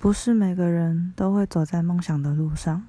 不是每个人都会走在梦想的路上。